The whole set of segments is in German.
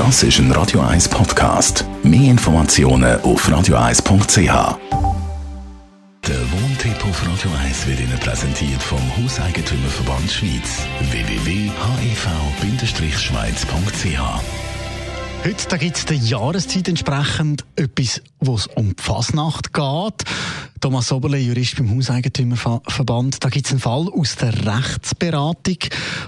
Das ist ein Radio 1 Podcast. Mehr Informationen auf radio1.ch. Der Wohntipp auf Radio 1 wird Ihnen präsentiert vom Hauseigentümerverband Schweiz. www.hev-schweiz.ch Heute gibt es der Jahreszeit entsprechend etwas, wo es um die Fasnacht geht. Thomas Oberle, Jurist beim Hauseigentümerverband. Da gibt es einen Fall aus der Rechtsberatung.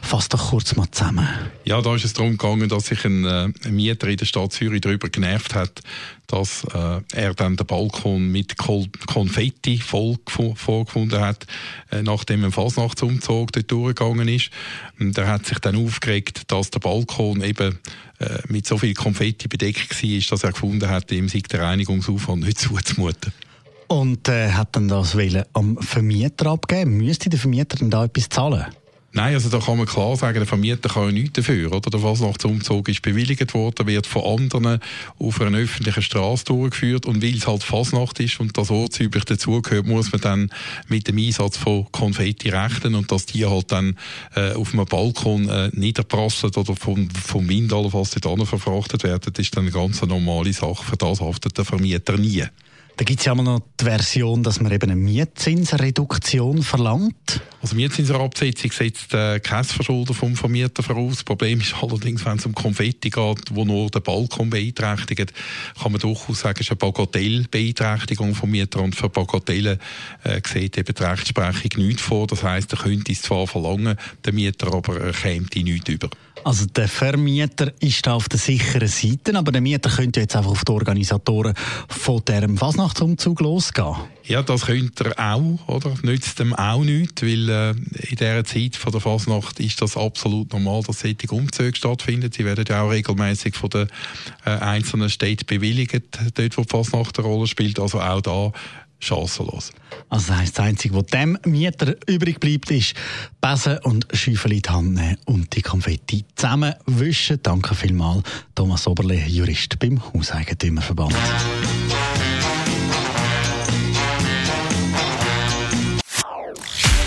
Fass doch kurz mal zusammen. Ja, da ist es darum gegangen, dass sich ein, äh, Mieter in der Stadt Zürich darüber genervt hat, dass äh, er dann den Balkon mit Kol Konfetti voll vorgefunden hat, äh, nachdem ein Fasnachtsumzug dort durchgegangen ist. Und er hat sich dann aufgeregt, dass der Balkon eben äh, mit so viel Konfetti bedeckt war, dass er gefunden hat, ihm sich der Reinigungsaufwand nicht zuzumuten. Und äh, hat dann das am Vermieter abgeben? Müsste der Vermieter dann da etwas zahlen? Nein, also da kann man klar sagen, der Vermieter kann ja nichts dafür. Oder? Der Fasnachtsumzug ist bewilligt worden, wird von anderen auf einer öffentlichen Straße durchgeführt und weil es halt Fasnacht ist und das ortsüblich dazugehört, muss man dann mit dem Einsatz von Konfetti rechnen und dass die halt dann äh, auf einem Balkon äh, niederprasseln oder vom, vom Wind allenfalls dort verfrachtet werden, das ist dann eine ganz normale Sache. Für das haftet der Vermieter nie. Da gibt es ja immer noch die Version, dass man eben eine Mietzinsreduktion verlangt. Also Mietzinsabsetzung setzt äh, kein Verschulden vom Vermieter voraus. Das Problem ist allerdings, wenn es um Konfetti geht, wo nur der Balkon beeinträchtigt, kann man durchaus sagen, es ist eine Bagatellbeeinträchtigung vom Mieter und für Bagatellen äh, sieht eben die Rechtsprechung nichts vor. Das heisst, er könnte es zwar verlangen, der Mieter aber er käme die nichts über. Also der Vermieter ist da auf der sicheren Seite, aber der Mieter könnte jetzt einfach auf die Organisatoren von diesem Fasnachtsumzug losgehen. Ja, das könnte er auch, oder? Nützt ihm auch nichts, weil äh, in dieser Zeit von der Fasnacht ist das absolut normal, dass solche Umzüge stattfinden. Sie werden ja auch regelmäßig von den äh, einzelnen Städten bewilligt, dort wo die Fasnacht eine Rolle spielt. Also auch da chancenlos. Also das heisst, das Einzige, was dem Mieter übrig bleibt, ist Besen und Schäufel in die Hand nehmen und die Konfetti zusammenwischen. Danke vielmals, Thomas Oberle, Jurist beim Hauseigentümerverband.